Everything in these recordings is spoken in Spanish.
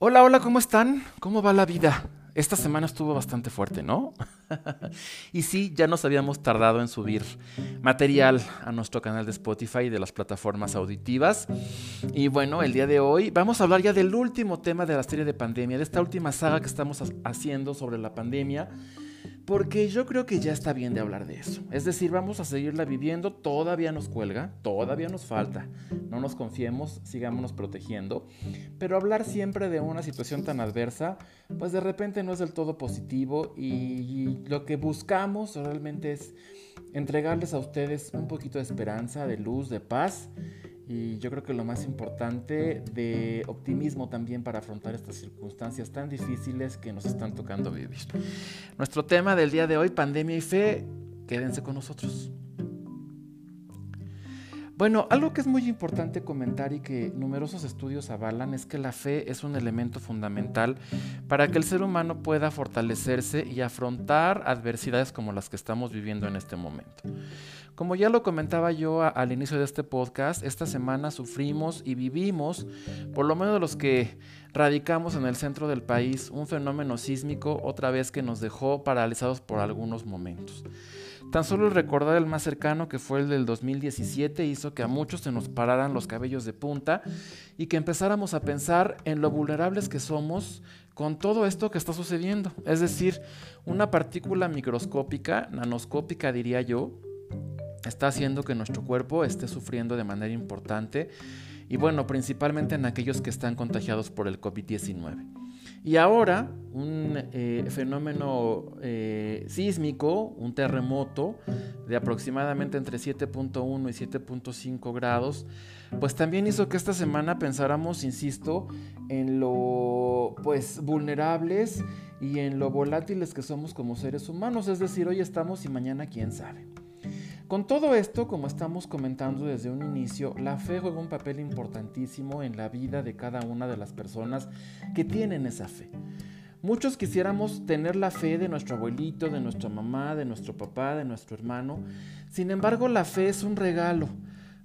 Hola, hola, ¿cómo están? ¿Cómo va la vida? Esta semana estuvo bastante fuerte, ¿no? y sí, ya nos habíamos tardado en subir material a nuestro canal de Spotify y de las plataformas auditivas. Y bueno, el día de hoy vamos a hablar ya del último tema de la serie de pandemia, de esta última saga que estamos haciendo sobre la pandemia porque yo creo que ya está bien de hablar de eso. Es decir, vamos a seguirla viviendo, todavía nos cuelga, todavía nos falta. No nos confiemos, sigámonos protegiendo. Pero hablar siempre de una situación tan adversa, pues de repente no es del todo positivo y lo que buscamos realmente es entregarles a ustedes un poquito de esperanza, de luz, de paz y yo creo que lo más importante de optimismo también para afrontar estas circunstancias tan difíciles que nos están tocando vivir. Nuestro tema del día de hoy, pandemia y fe, quédense con nosotros. Bueno, algo que es muy importante comentar y que numerosos estudios avalan es que la fe es un elemento fundamental para que el ser humano pueda fortalecerse y afrontar adversidades como las que estamos viviendo en este momento. Como ya lo comentaba yo al inicio de este podcast, esta semana sufrimos y vivimos, por lo menos los que radicamos en el centro del país, un fenómeno sísmico otra vez que nos dejó paralizados por algunos momentos. Tan solo recordar el más cercano, que fue el del 2017, hizo que a muchos se nos pararan los cabellos de punta y que empezáramos a pensar en lo vulnerables que somos con todo esto que está sucediendo. Es decir, una partícula microscópica, nanoscópica diría yo, está haciendo que nuestro cuerpo esté sufriendo de manera importante y bueno, principalmente en aquellos que están contagiados por el COVID-19. Y ahora un eh, fenómeno eh, sísmico, un terremoto de aproximadamente entre 7.1 y 7.5 grados, pues también hizo que esta semana pensáramos, insisto, en lo pues vulnerables y en lo volátiles que somos como seres humanos, es decir, hoy estamos y mañana quién sabe. Con todo esto, como estamos comentando desde un inicio, la fe juega un papel importantísimo en la vida de cada una de las personas que tienen esa fe. Muchos quisiéramos tener la fe de nuestro abuelito, de nuestra mamá, de nuestro papá, de nuestro hermano. Sin embargo, la fe es un regalo.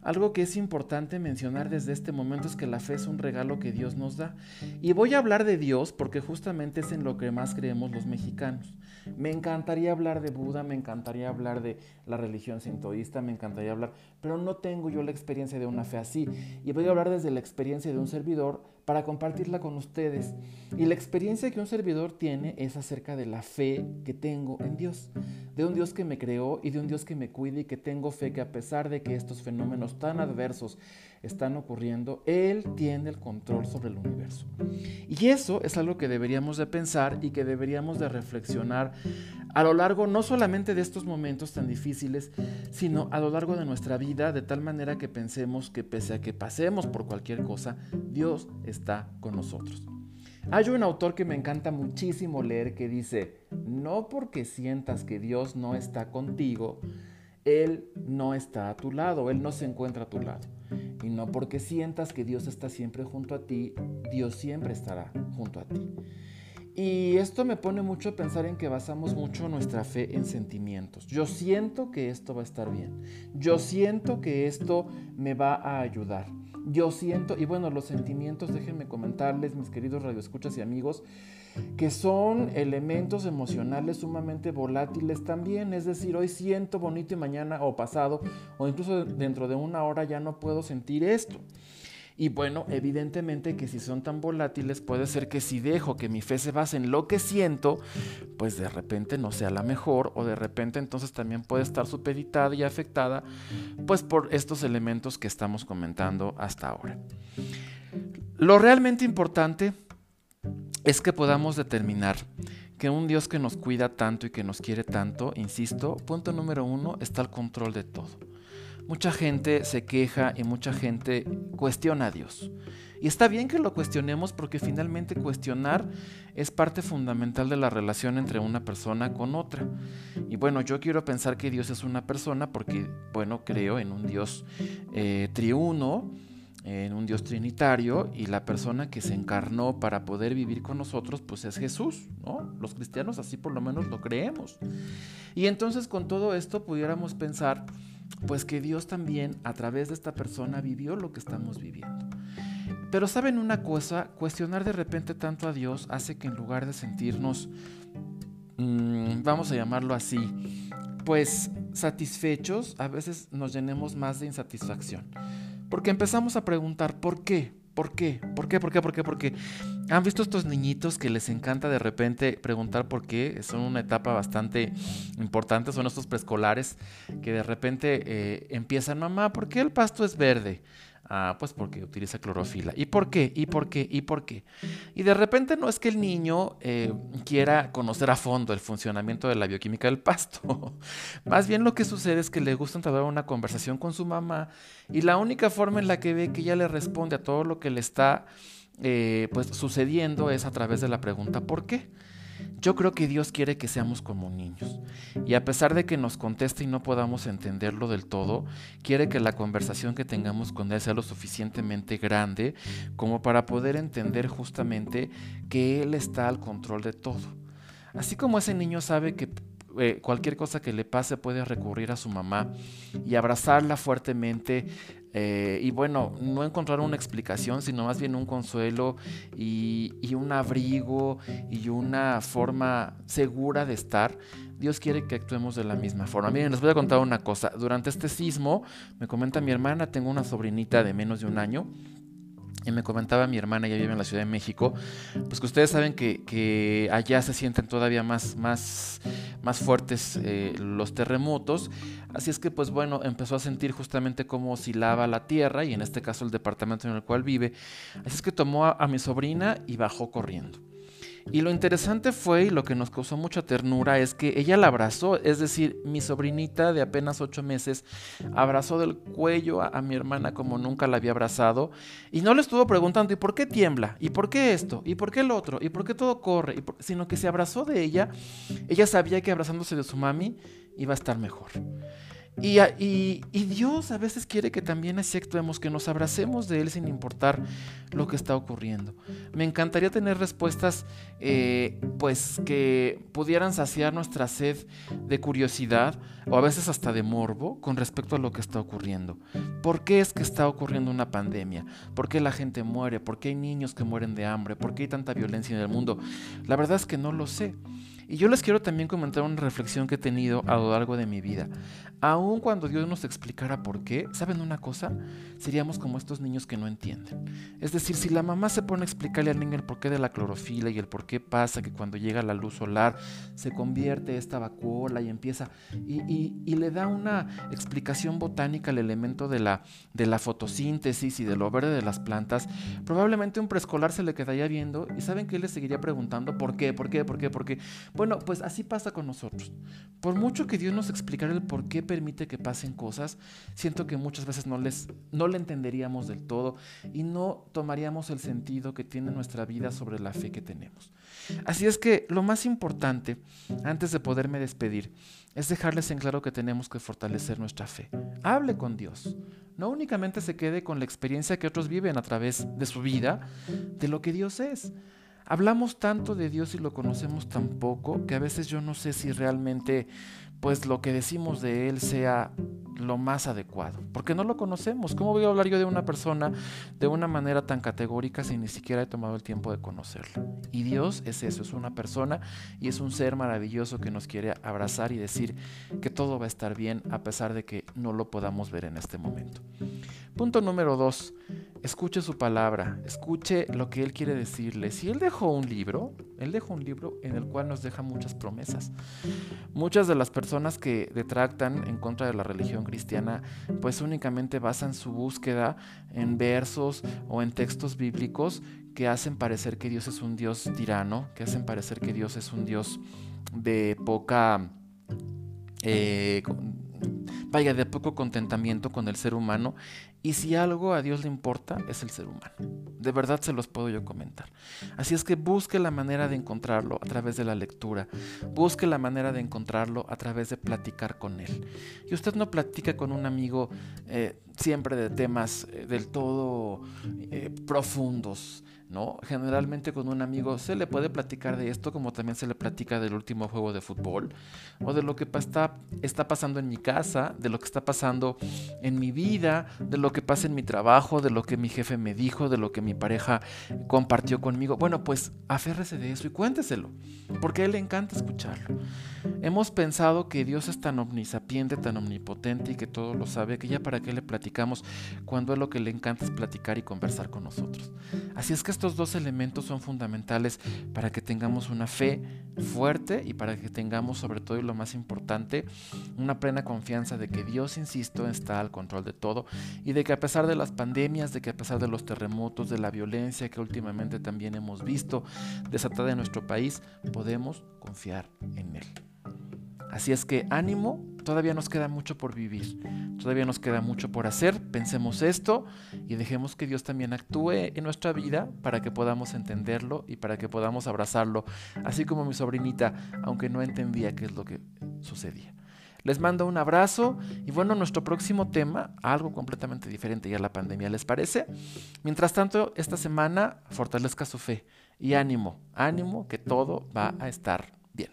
Algo que es importante mencionar desde este momento es que la fe es un regalo que Dios nos da. Y voy a hablar de Dios porque justamente es en lo que más creemos los mexicanos. Me encantaría hablar de Buda, me encantaría hablar de la religión sintoísta, me encantaría hablar, pero no tengo yo la experiencia de una fe así. Y voy a hablar desde la experiencia de un servidor para compartirla con ustedes. Y la experiencia que un servidor tiene es acerca de la fe que tengo en Dios, de un Dios que me creó y de un Dios que me cuida y que tengo fe que a pesar de que estos fenómenos tan adversos están ocurriendo, Él tiene el control sobre el universo. Y eso es algo que deberíamos de pensar y que deberíamos de reflexionar a lo largo no solamente de estos momentos tan difíciles, sino a lo largo de nuestra vida, de tal manera que pensemos que pese a que pasemos por cualquier cosa, Dios está con nosotros. Hay un autor que me encanta muchísimo leer que dice, no porque sientas que Dios no está contigo, Él no está a tu lado, Él no se encuentra a tu lado. Y no porque sientas que Dios está siempre junto a ti, Dios siempre estará junto a ti. Y esto me pone mucho a pensar en que basamos mucho nuestra fe en sentimientos. Yo siento que esto va a estar bien. Yo siento que esto me va a ayudar. Yo siento, y bueno, los sentimientos, déjenme comentarles, mis queridos radioescuchas y amigos, que son elementos emocionales sumamente volátiles también. Es decir, hoy siento bonito y mañana o pasado, o incluso dentro de una hora ya no puedo sentir esto. Y bueno, evidentemente que si son tan volátiles, puede ser que si dejo que mi fe se base en lo que siento, pues de repente no sea la mejor o de repente entonces también puede estar supeditada y afectada pues por estos elementos que estamos comentando hasta ahora. Lo realmente importante es que podamos determinar que un Dios que nos cuida tanto y que nos quiere tanto, insisto, punto número uno, está al control de todo. Mucha gente se queja y mucha gente cuestiona a Dios. Y está bien que lo cuestionemos porque finalmente cuestionar es parte fundamental de la relación entre una persona con otra. Y bueno, yo quiero pensar que Dios es una persona porque, bueno, creo en un Dios eh, triuno, en un Dios trinitario y la persona que se encarnó para poder vivir con nosotros pues es Jesús, ¿no? Los cristianos así por lo menos lo creemos. Y entonces con todo esto pudiéramos pensar pues que Dios también a través de esta persona vivió lo que estamos viviendo. Pero saben una cosa, cuestionar de repente tanto a Dios hace que en lugar de sentirnos, mm, vamos a llamarlo así, pues satisfechos, a veces nos llenemos más de insatisfacción. Porque empezamos a preguntar, ¿por qué? ¿Por qué? ¿Por qué? ¿Por qué? ¿Por qué? Porque han visto estos niñitos que les encanta de repente preguntar por qué. Son una etapa bastante importante. Son estos preescolares que de repente eh, empiezan, mamá, ¿por qué el pasto es verde? Ah, pues porque utiliza clorofila. ¿Y por qué? ¿Y por qué? ¿Y por qué? Y de repente no es que el niño eh, quiera conocer a fondo el funcionamiento de la bioquímica del pasto. Más bien lo que sucede es que le gusta entablar una conversación con su mamá y la única forma en la que ve que ella le responde a todo lo que le está eh, pues, sucediendo es a través de la pregunta ¿por qué? Yo creo que Dios quiere que seamos como niños. Y a pesar de que nos conteste y no podamos entenderlo del todo, quiere que la conversación que tengamos con Él sea lo suficientemente grande como para poder entender justamente que Él está al control de todo. Así como ese niño sabe que eh, cualquier cosa que le pase puede recurrir a su mamá y abrazarla fuertemente, eh, y bueno, no encontrar una explicación, sino más bien un consuelo y, y, un abrigo y una forma segura de estar. Dios quiere que actuemos de la misma forma. Miren, les voy a contar una cosa. Durante este sismo, me comenta mi hermana, tengo una sobrinita de menos de un año y me comentaba mi hermana, ella vive en la Ciudad de México, pues que ustedes saben que, allá se sienten todavía más, más, más fuertes eh, los terremotos. Así es que, pues bueno, empezó a sentir justamente cómo oscilaba la tierra y en este caso el departamento en el cual vive. Así es que tomó a mi sobrina y bajó corriendo. Y lo interesante fue, y lo que nos causó mucha ternura, es que ella la abrazó, es decir, mi sobrinita de apenas ocho meses abrazó del cuello a, mi hermana como nunca la había abrazado, y no le estuvo preguntando, ¿y por qué tiembla? ¿Y por qué esto? ¿Y por qué lo otro? ¿Y por qué todo corre? sino que se abrazó de ella, ella sabía que abrazándose de su mami iba a estar mejor. Y, Dios a veces quiere que también así que nos abracemos de Él sin importar lo que está ocurriendo. Me encantaría tener respuestas eh, pues que pudieran saciar nuestra sed de curiosidad o a veces hasta de morbo con respecto a lo que está ocurriendo. ¿Por qué es que está ocurriendo una pandemia? ¿Por qué la gente muere? ¿Por qué hay niños que mueren de hambre? ¿Por qué hay tanta violencia en el mundo? La verdad es que no lo sé. Y yo les quiero también comentar una reflexión que he tenido a lo largo de mi vida. Aun cuando Dios nos explicara por qué, ¿saben una cosa? Seríamos como estos niños que no entienden. Es decir, si la mamá se pone a explicarle al niño el porqué de la clorofila y el por qué pasa que cuando llega la luz solar se convierte esta vacuola y empieza y, le da una explicación botánica al elemento de la, de la fotosíntesis y de lo verde de las plantas, probablemente un preescolar se le quedaría viendo y saben que le seguiría preguntando por qué, por qué, por qué, por qué. Bueno, pues así pasa con nosotros. Por mucho que Dios nos explicara el por qué permite que pasen cosas, siento que muchas veces no, les, no le entenderíamos del todo y no tomaríamos el sentido que tiene nuestra vida sobre la fe que tenemos. Así es que lo más importante, antes de poderme despedir, es dejarles en claro que tenemos que fortalecer nuestra fe. Hable con Dios. No únicamente se quede con la experiencia que otros viven a través de su vida, de lo que Dios es. Hablamos tanto de Dios y lo conocemos tan poco que a veces yo no sé si realmente pues lo que decimos de Él sea lo más adecuado, porque no lo conocemos. ¿Cómo voy a hablar yo de una persona de una manera tan categórica si ni siquiera he tomado el tiempo de conocerla? Y Dios es eso, es una persona y es un ser maravilloso que nos quiere abrazar y decir que todo va a estar bien a pesar de que no lo podamos ver en este momento. Punto número dos, escuche su palabra, escuche lo que Él quiere decirle. Si Él dejó un libro, Él dejó un libro en el cual nos deja muchas promesas. Muchas de las personas que detractan en contra de la religión cristiana, pues únicamente basan su búsqueda en versos o en textos bíblicos que hacen parecer que Dios es un Dios tirano, que hacen parecer que Dios es un Dios de poca... Eh, vaya, de poco contentamiento con el ser humano. Y si algo a Dios le importa, es el ser humano. De verdad se los puedo yo comentar. Así es que busque la manera de encontrarlo a través de la lectura. Busque la manera de encontrarlo a través de platicar con él. Y usted no platica con un amigo eh, siempre de temas eh, del todo eh, profundos ¿no? Generalmente con un amigo se le puede platicar de esto como también se le platica del último juego de fútbol o de lo que está, está pasando en mi casa, de lo que está pasando en mi vida, de lo que pasa en mi trabajo, de lo que mi jefe me dijo, de lo que mi pareja compartió conmigo. Bueno, pues aférrese de eso y cuénteselo, porque a él le encanta escucharlo. Hemos pensado que Dios es tan omnisapiente, tan omnipotente y que todo lo sabe, que ya para qué le platicamos cuando es lo que le encanta es platicar y conversar con nosotros. Así es que estos dos elementos son fundamentales para que tengamos una fe fuerte y para que tengamos sobre todo y lo más importante, una plena confianza de que Dios, insisto, está al control de todo y de que a pesar de las pandemias, de que a pesar de los terremotos, de la violencia que últimamente también hemos visto desatada en nuestro país, podemos confiar en Él. Así es que ánimo, todavía nos queda mucho por vivir, todavía nos queda mucho por hacer, pensemos esto y dejemos que Dios también actúe en nuestra vida para que podamos entenderlo y para que podamos abrazarlo, así como mi sobrinita, aunque no entendía qué es lo que sucedía. Les mando un abrazo y bueno, nuestro próximo tema, algo completamente diferente ya la pandemia, ¿les parece? Mientras tanto, esta semana fortalezca su fe y ánimo, ánimo que todo va a estar bien.